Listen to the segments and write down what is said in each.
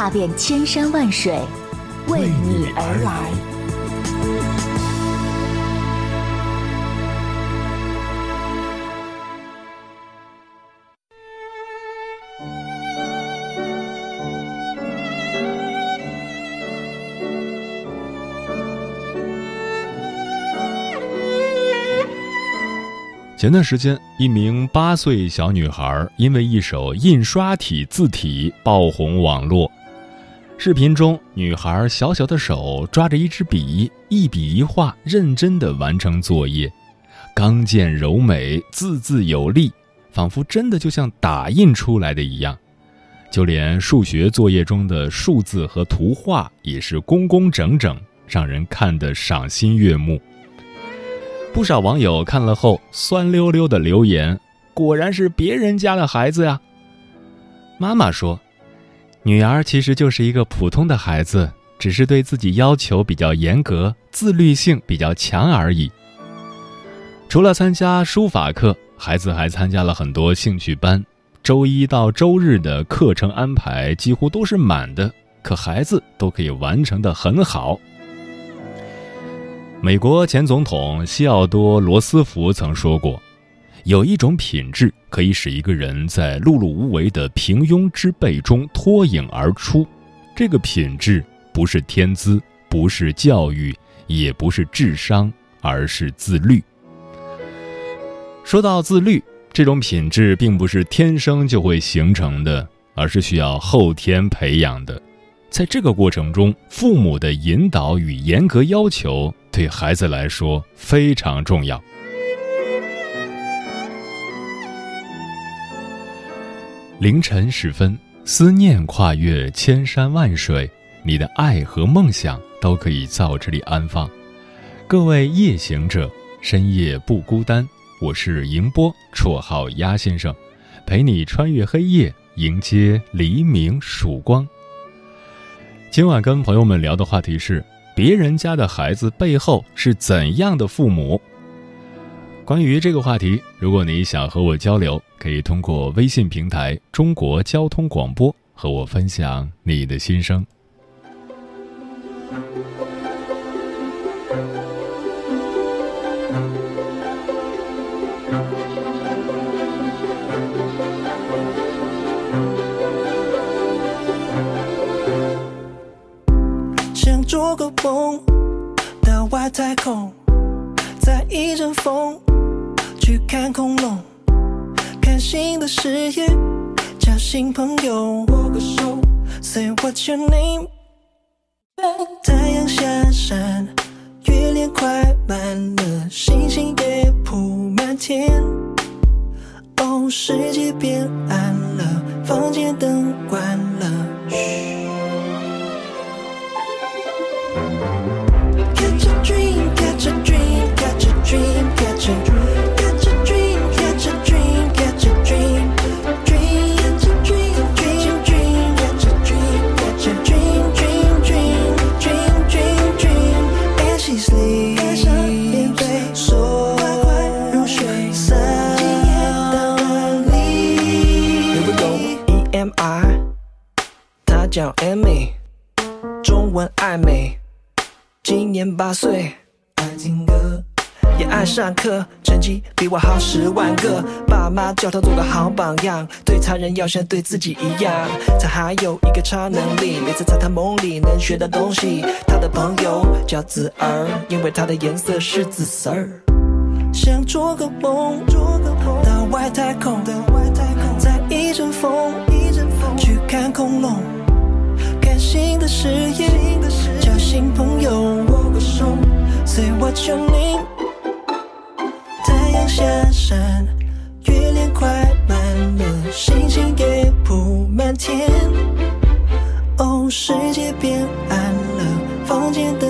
踏遍千山万水，为你而来。前段时间，一名八岁小女孩因为一首印刷体字体爆红网络。视频中，女孩小小的手抓着一支笔，一笔一画，认真地完成作业，刚健柔美，字字有力，仿佛真的就像打印出来的一样。就连数学作业中的数字和图画也是工工整整，让人看得赏心悦目。不少网友看了后酸溜溜的留言：“果然是别人家的孩子呀。”妈妈说：“女儿其实就是一个普通的孩子，只是对自己要求比较严格，自律性比较强而已。”除了参加书法课，孩子还参加了很多兴趣班。周一到周日的课程安排几乎都是满的，可孩子都可以完成的很好。美国前总统西奥多·罗斯福曾说过：“有一种品质可以使一个人在碌碌无为的平庸之辈中脱颖而出，这个品质不是天资，不是教育，也不是智商，而是自律。”说到自律，这种品质并不是天生就会形成的，而是需要后天培养的。在这个过程中，父母的引导与严格要求对孩子来说非常重要。凌晨时分，思念跨越千山万水，你的爱和梦想都可以在我这里安放。各位夜行者，深夜不孤单。我是迎波，绰号鸭先生，陪你穿越黑夜，迎接黎明曙光。今晚跟朋友们聊的话题是：别人家的孩子背后是怎样的父母？关于这个话题，如果你想和我交流，可以通过微信平台“中国交通广播”和我分享你的心声。想做个梦，到外太空，在一阵风去看恐龙，看新的视野，交新朋友。握个手，Say what's your name？太阳下山，月亮快满了，星星也铺满天。哦，世界变暗了，房间灯关了，嘘。Catch a dream, catch a dream, catch a dream, catch a dream, 她叫 Amy，中文爱美。今年八岁，爱听歌，也爱上课，成绩比我好十万个。爸妈叫他做个好榜样，对他人要像对自己一样。他还有一个超能力，每次在他梦里能学到东西。他的朋友叫紫儿，因为他的颜色是紫色儿。想做个梦，到外太空，在一阵风，去看恐龙。新的誓言，交新朋友，握个手，Say what your name？太阳下山，月亮快满了，星星也铺满天。哦，世界变暗了，房间灯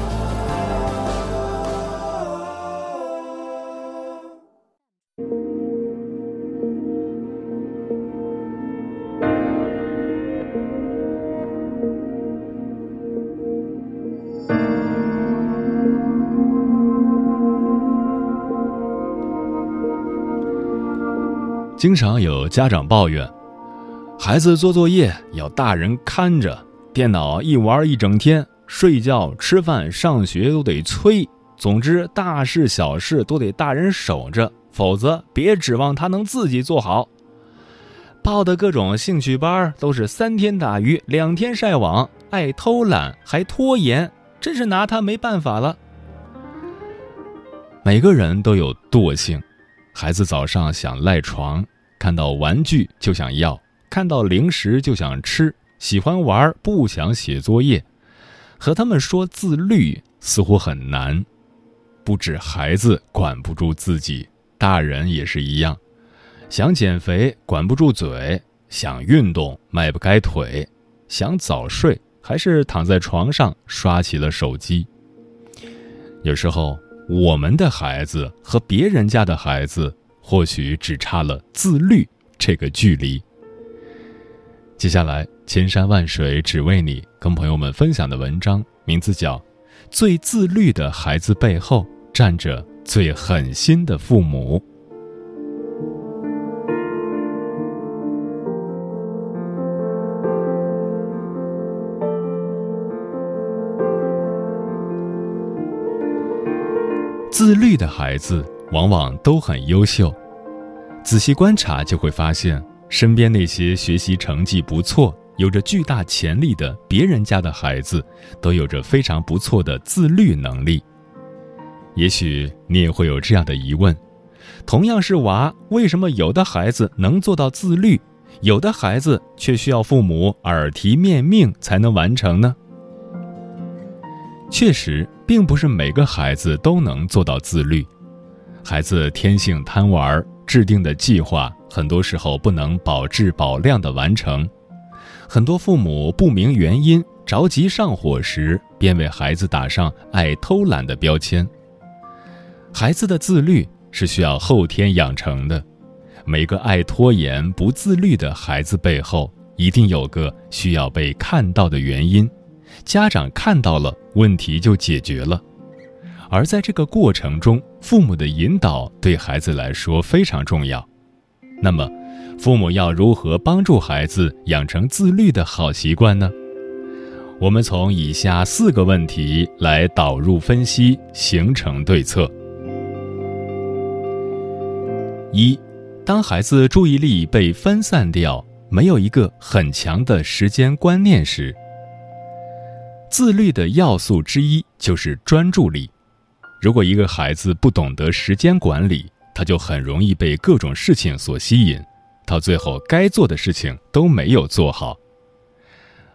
经常有家长抱怨，孩子做作业要大人看着，电脑一玩一整天，睡觉、吃饭、上学都得催。总之，大事小事都得大人守着，否则别指望他能自己做好。报的各种兴趣班都是三天打鱼两天晒网，爱偷懒还拖延，真是拿他没办法了。每个人都有惰性，孩子早上想赖床，看到玩具就想要，看到零食就想吃，喜欢玩不想写作业，和他们说自律似乎很难。不止孩子管不住自己，大人也是一样。想减肥管不住嘴，想运动迈不开腿，想早睡还是躺在床上刷起了手机。有时候，我们的孩子和别人家的孩子或许只差了自律这个距离。接下来，千山万水只为你，跟朋友们分享的文章名字叫《最自律的孩子背后站着最狠心的父母》。自律的孩子往往都很优秀。仔细观察就会发现，身边那些学习成绩不错、有着巨大潜力的别人家的孩子，都有着非常不错的自律能力。也许你也会有这样的疑问：同样是娃，为什么有的孩子能做到自律，有的孩子却需要父母耳提面命才能完成呢？确实，并不是每个孩子都能做到自律。孩子天性贪玩，制定的计划很多时候不能保质保量的完成。很多父母不明原因，着急上火时，便为孩子打上爱偷懒的标签。孩子的自律是需要后天养成的。每个爱拖延、不自律的孩子背后，一定有个需要被看到的原因。家长看到了，问题就解决了。而在这个过程中，父母的引导对孩子来说非常重要。那么，父母要如何帮助孩子养成自律的好习惯呢？我们从以下四个问题来导入分析，形成对策。一，当孩子注意力被分散掉，没有一个很强的时间观念时，自律的要素之一就是专注力。如果一个孩子不懂得时间管理，他就很容易被各种事情所吸引，到最后该做的事情都没有做好。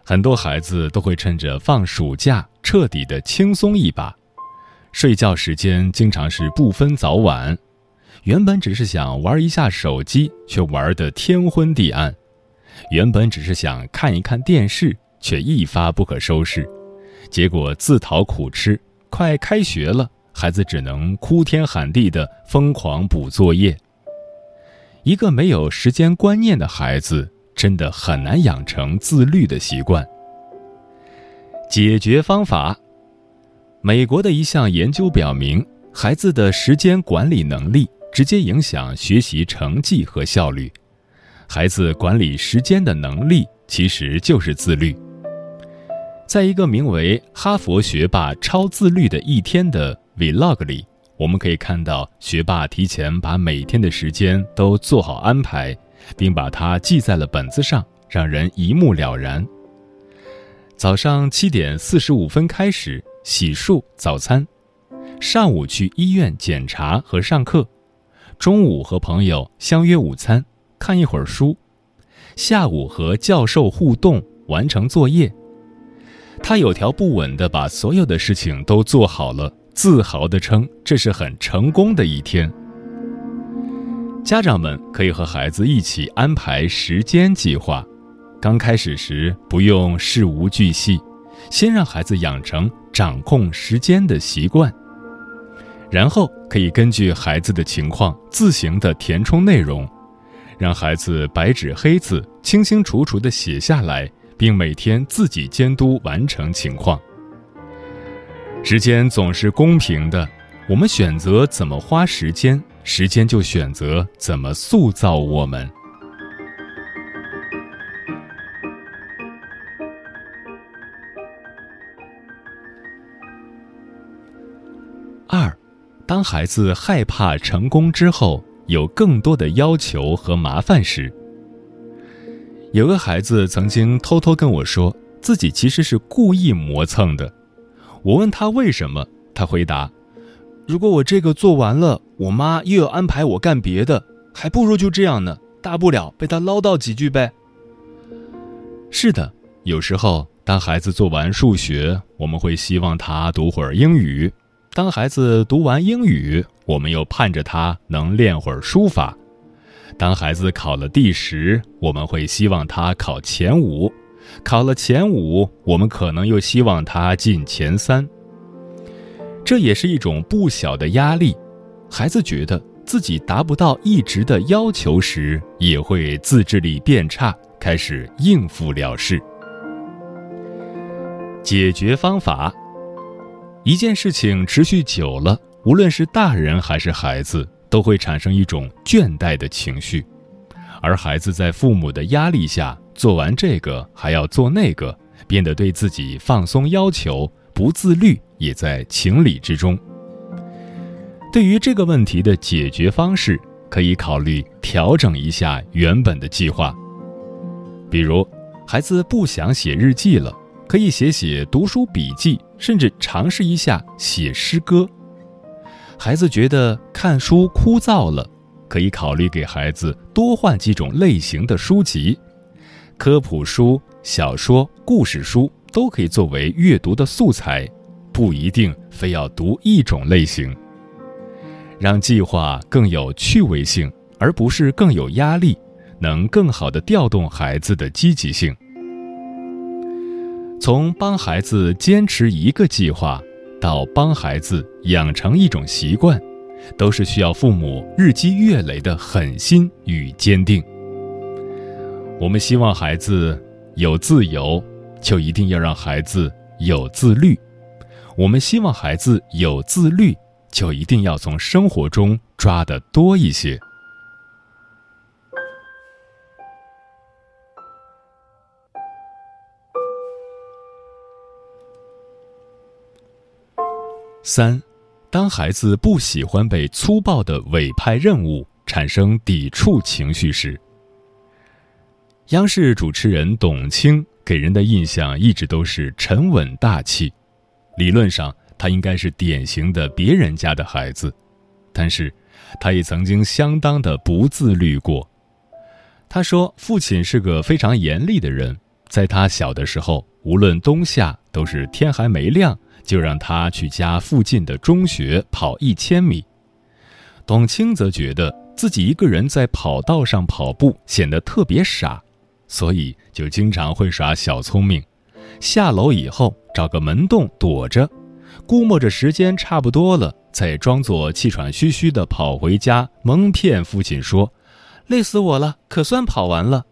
很多孩子都会趁着放暑假彻底的轻松一把，睡觉时间经常是不分早晚，原本只是想玩一下手机，却玩得天昏地暗；原本只是想看一看电视，却一发不可收拾，结果自讨苦吃。快开学了。孩子只能哭天喊地的疯狂补作业。一个没有时间观念的孩子，真的很难养成自律的习惯。解决方法：美国的一项研究表明，孩子的时间管理能力直接影响学习成绩和效率。孩子管理时间的能力，其实就是自律。在一个名为《哈佛学霸超自律的一天》的。Vlog 里，我们可以看到学霸提前把每天的时间都做好安排，并把它记在了本子上，让人一目了然。早上七点四十五分开始洗漱早餐，上午去医院检查和上课，中午和朋友相约午餐，看一会儿书，下午和教授互动，完成作业。他有条不紊地把所有的事情都做好了。自豪地称这是很成功的一天。家长们可以和孩子一起安排时间计划，刚开始时不用事无巨细，先让孩子养成掌控时间的习惯，然后可以根据孩子的情况自行的填充内容，让孩子白纸黑字清清楚楚地写下来，并每天自己监督完成情况。时间总是公平的，我们选择怎么花时间，时间就选择怎么塑造我们。二，当孩子害怕成功之后，有更多的要求和麻烦时，有个孩子曾经偷偷跟我说，自己其实是故意磨蹭的。我问他为什么，他回答：“如果我这个做完了，我妈又要安排我干别的，还不如就这样呢，大不了被他唠叨几句呗。”是的，有时候当孩子做完数学，我们会希望他读会儿英语；当孩子读完英语，我们又盼着他能练会儿书法；当孩子考了第十，我们会希望他考前五。考了前五，我们可能又希望他进前三。这也是一种不小的压力。孩子觉得自己达不到一直的要求时，也会自制力变差，开始应付了事。解决方法：一件事情持续久了，无论是大人还是孩子，都会产生一种倦怠的情绪，而孩子在父母的压力下。做完这个还要做那个，变得对自己放松要求，不自律也在情理之中。对于这个问题的解决方式，可以考虑调整一下原本的计划。比如，孩子不想写日记了，可以写写读书笔记，甚至尝试一下写诗歌。孩子觉得看书枯燥了，可以考虑给孩子多换几种类型的书籍。科普书、小说、故事书都可以作为阅读的素材，不一定非要读一种类型。让计划更有趣味性，而不是更有压力，能更好的调动孩子的积极性。从帮孩子坚持一个计划，到帮孩子养成一种习惯，都是需要父母日积月累的狠心与坚定。我们希望孩子有自由，就一定要让孩子有自律；我们希望孩子有自律，就一定要从生活中抓得多一些。三，当孩子不喜欢被粗暴的委派任务，产生抵触情绪时。央视主持人董卿给人的印象一直都是沉稳大气，理论上他应该是典型的别人家的孩子，但是他也曾经相当的不自律过。他说，父亲是个非常严厉的人，在他小的时候，无论冬夏，都是天还没亮就让他去家附近的中学跑一千米。董卿则觉得自己一个人在跑道上跑步显得特别傻，所以就经常会耍小聪明，下楼以后找个门洞躲着，估摸着时间差不多了，再装作气喘吁吁地跑回家，蒙骗父亲说。累死我了，可算跑完了。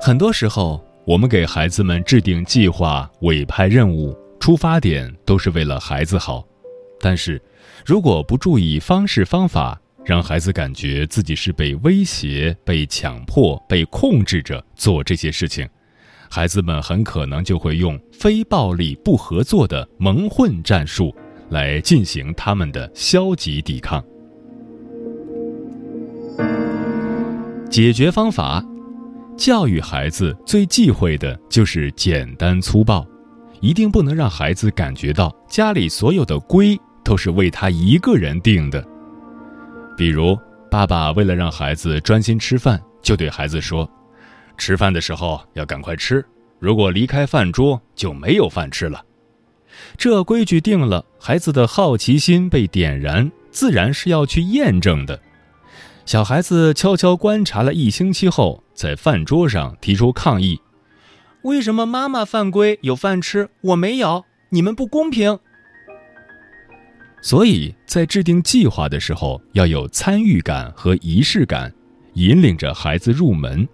很多时候，我们给孩子们制定计划、委派任务，出发点都是为了孩子好。但是，如果不注意方式方法，让孩子感觉自己是被威胁、被强迫、被控制着做这些事情，孩子们很可能就会用非暴力不合作的蒙混战术来进行他们的消极抵抗。解决方法：教育孩子最忌讳的就是简单粗暴，一定不能让孩子感觉到家里所有的规都是为他一个人定的。比如，爸爸为了让孩子专心吃饭，就对孩子说：“吃饭的时候要赶快吃，如果离开饭桌就没有饭吃了。”这规矩定了，孩子的好奇心被点燃，自然是要去验证的。小孩子悄悄观察了一星期后，在饭桌上提出抗议：“为什么妈妈犯规有饭吃，我没有？你们不公平！”所以在制定计划的时候，要有参与感和仪式感，引领着孩子入门；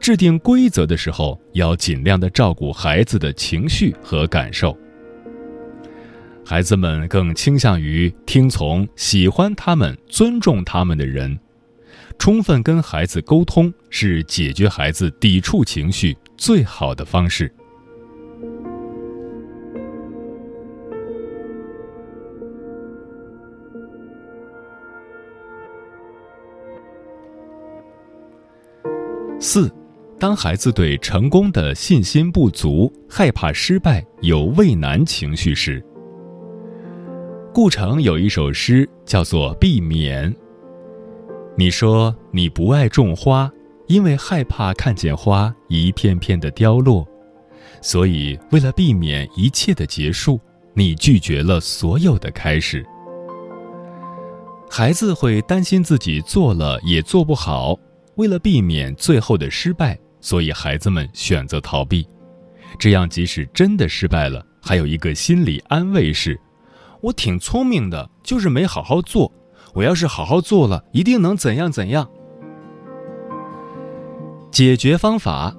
制定规则的时候，要尽量的照顾孩子的情绪和感受。孩子们更倾向于听从喜欢他们、尊重他们的人。充分跟孩子沟通是解决孩子抵触情绪最好的方式。四，当孩子对成功的信心不足、害怕失败、有畏难情绪时，顾城有一首诗叫做《避免》。你说你不爱种花，因为害怕看见花一片片的凋落，所以为了避免一切的结束，你拒绝了所有的开始。孩子会担心自己做了也做不好，为了避免最后的失败，所以孩子们选择逃避。这样即使真的失败了，还有一个心理安慰是：我挺聪明的，就是没好好做。我要是好好做了，一定能怎样怎样。解决方法：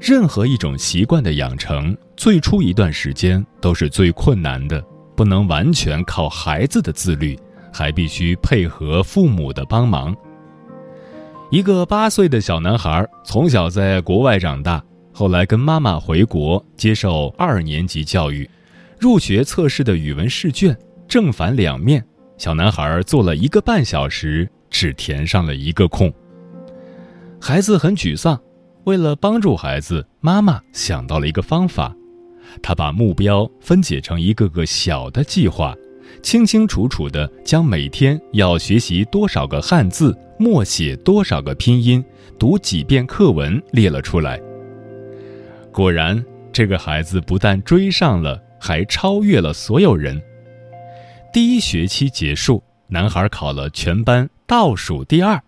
任何一种习惯的养成，最初一段时间都是最困难的，不能完全靠孩子的自律，还必须配合父母的帮忙。一个八岁的小男孩，从小在国外长大，后来跟妈妈回国接受二年级教育，入学测试的语文试卷正反两面。小男孩做了一个半小时，只填上了一个空。孩子很沮丧。为了帮助孩子，妈妈想到了一个方法。她把目标分解成一个个小的计划，清清楚楚地将每天要学习多少个汉字、默写多少个拼音、读几遍课文列了出来。果然，这个孩子不但追上了，还超越了所有人。第一学期结束，男孩考了全班倒数第二，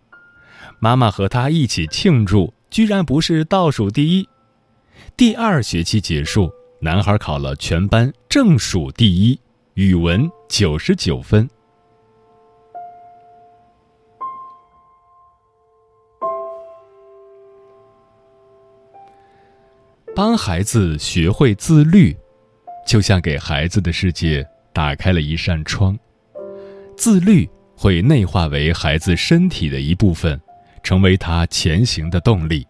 妈妈和他一起庆祝，居然不是倒数第一。第二学期结束，男孩考了全班正数第一，语文九十九分。帮孩子学会自律，就像给孩子的世界。打开了一扇窗，自律会内化为孩子身体的一部分，成为他前行的动力。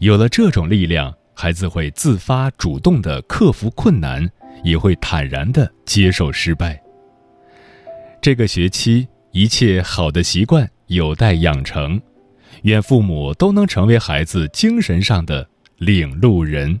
有了这种力量，孩子会自发主动的克服困难，也会坦然的接受失败。这个学期，一切好的习惯有待养成，愿父母都能成为孩子精神上的领路人。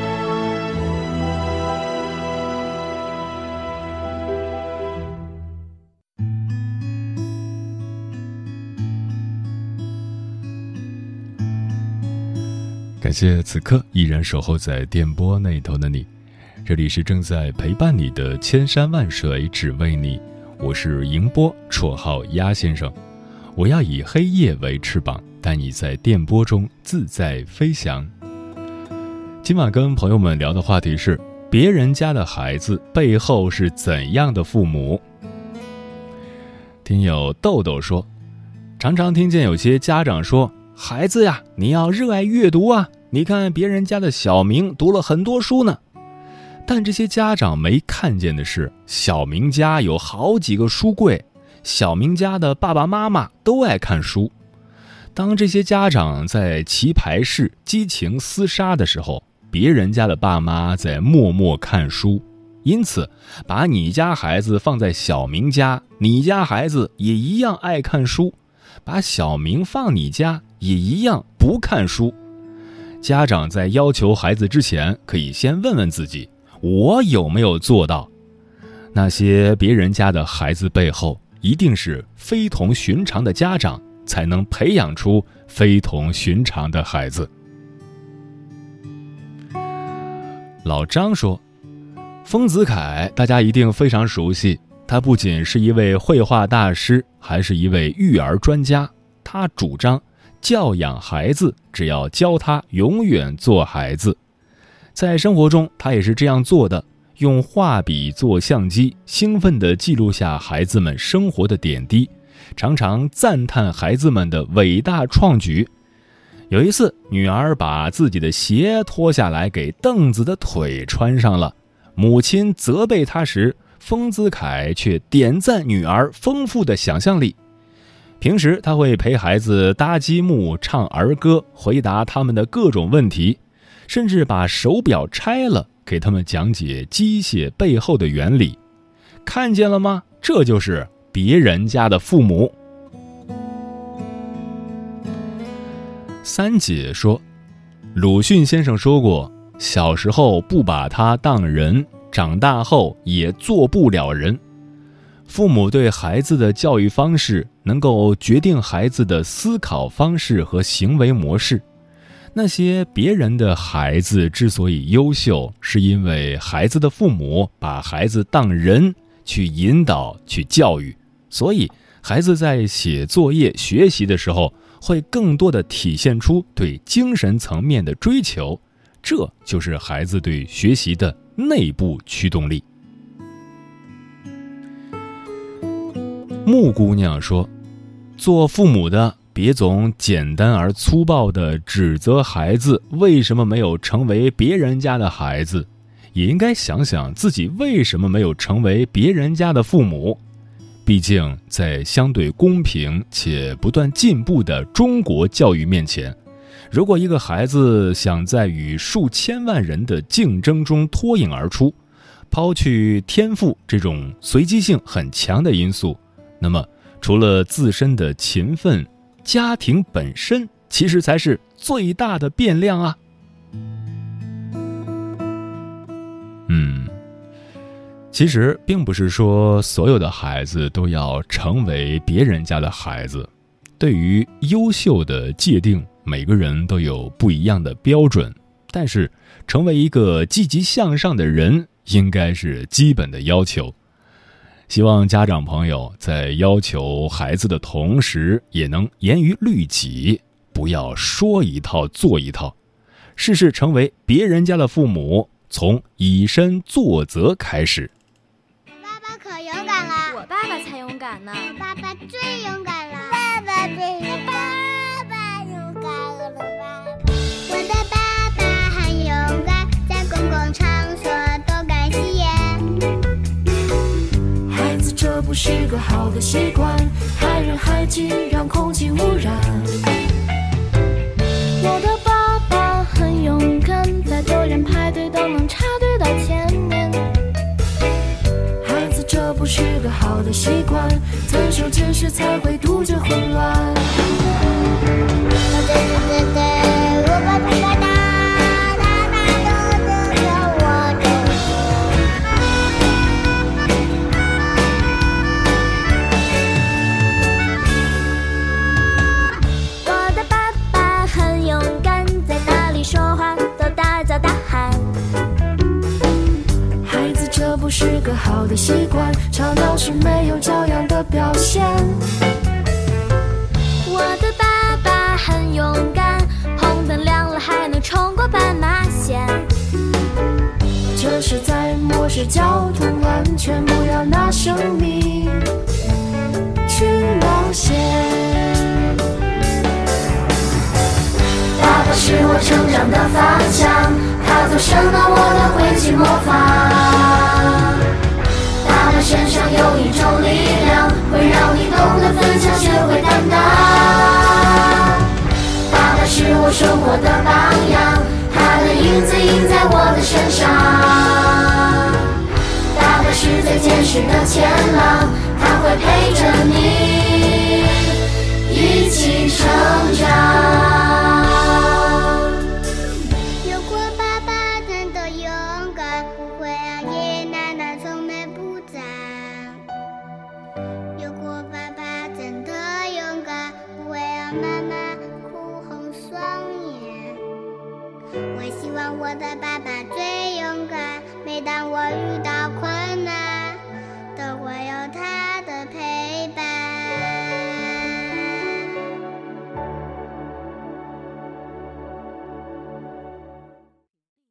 感谢此刻依然守候在电波那头的你，这里是正在陪伴你的千山万水只为你，我是迎波，绰号鸭先生。我要以黑夜为翅膀，带你在电波中自在飞翔。今晚跟朋友们聊的话题是：别人家的孩子背后是怎样的父母？听友豆豆说，常常听见有些家长说：“孩子呀，你要热爱阅读啊！你看别人家的小明读了很多书呢。”但这些家长没看见的是，小明家有好几个书柜。小明家的爸爸妈妈都爱看书。当这些家长在棋牌室激情厮杀的时候，别人家的爸妈在默默看书。因此，把你家孩子放在小明家，你家孩子也一样爱看书；把小明放你家，也一样不看书。家长在要求孩子之前，可以先问问自己：我有没有做到？那些别人家的孩子背后。一定是非同寻常的家长，才能培养出非同寻常的孩子。老张说：“丰子恺，大家一定非常熟悉。他不仅是一位绘画大师，还是一位育儿专家。他主张教养孩子，只要教他永远做孩子。在生活中，他也是这样做的。”用画笔做相机，兴奋地记录下孩子们生活的点滴，常常赞叹孩子们的伟大创举。有一次，女儿把自己的鞋脱下来给凳子的腿穿上了，母亲责备她时，丰子恺却点赞女儿丰富的想象力。平时他会陪孩子搭积木、唱儿歌，回答他们的各种问题，甚至把手表拆了。给他们讲解机械背后的原理，看见了吗？这就是别人家的父母。三姐说，鲁迅先生说过：“小时候不把他当人，长大后也做不了人。”父母对孩子的教育方式，能够决定孩子的思考方式和行为模式。那些别人的孩子之所以优秀，是因为孩子的父母把孩子当人去引导、去教育，所以孩子在写作业、学习的时候，会更多的体现出对精神层面的追求，这就是孩子对学习的内部驱动力。木姑娘说：“做父母的。”别总简单而粗暴地指责孩子为什么没有成为别人家的孩子，也应该想想自己为什么没有成为别人家的父母。毕竟，在相对公平且不断进步的中国教育面前，如果一个孩子想在与数千万人的竞争中脱颖而出，抛去天赋这种随机性很强的因素，那么除了自身的勤奋，家庭本身其实才是最大的变量啊！嗯，其实并不是说所有的孩子都要成为别人家的孩子。对于优秀的界定，每个人都有不一样的标准。但是，成为一个积极向上的人，应该是基本的要求。希望家长朋友在要求孩子的同时，也能严于律己，不要说一套做一套，试试成为别人家的父母，从以身作则开始。爸爸可勇敢了，我爸爸才勇敢呢，爸爸最勇敢不是个好的习惯。害人害己，让空气污染。我的爸爸很勇敢，在多人排队都能插队到前面。孩子，这不是个好的习惯，遵守秩序才会杜绝混乱。对对对对，我把你把大的习惯，吵闹是没有教养的表现。我的爸爸很勇敢，红灯亮了还能冲过斑马线。这是在漠视交通安全，不要拿生命去冒险。爸爸是我成长的方向，他总生到我的挥击魔法。身上有一种力量，会让你懂得分享，学会担当。爸爸是我生活的榜样，他的影子印在我的身上。爸爸是最坚实的前浪，他会陪着你一起成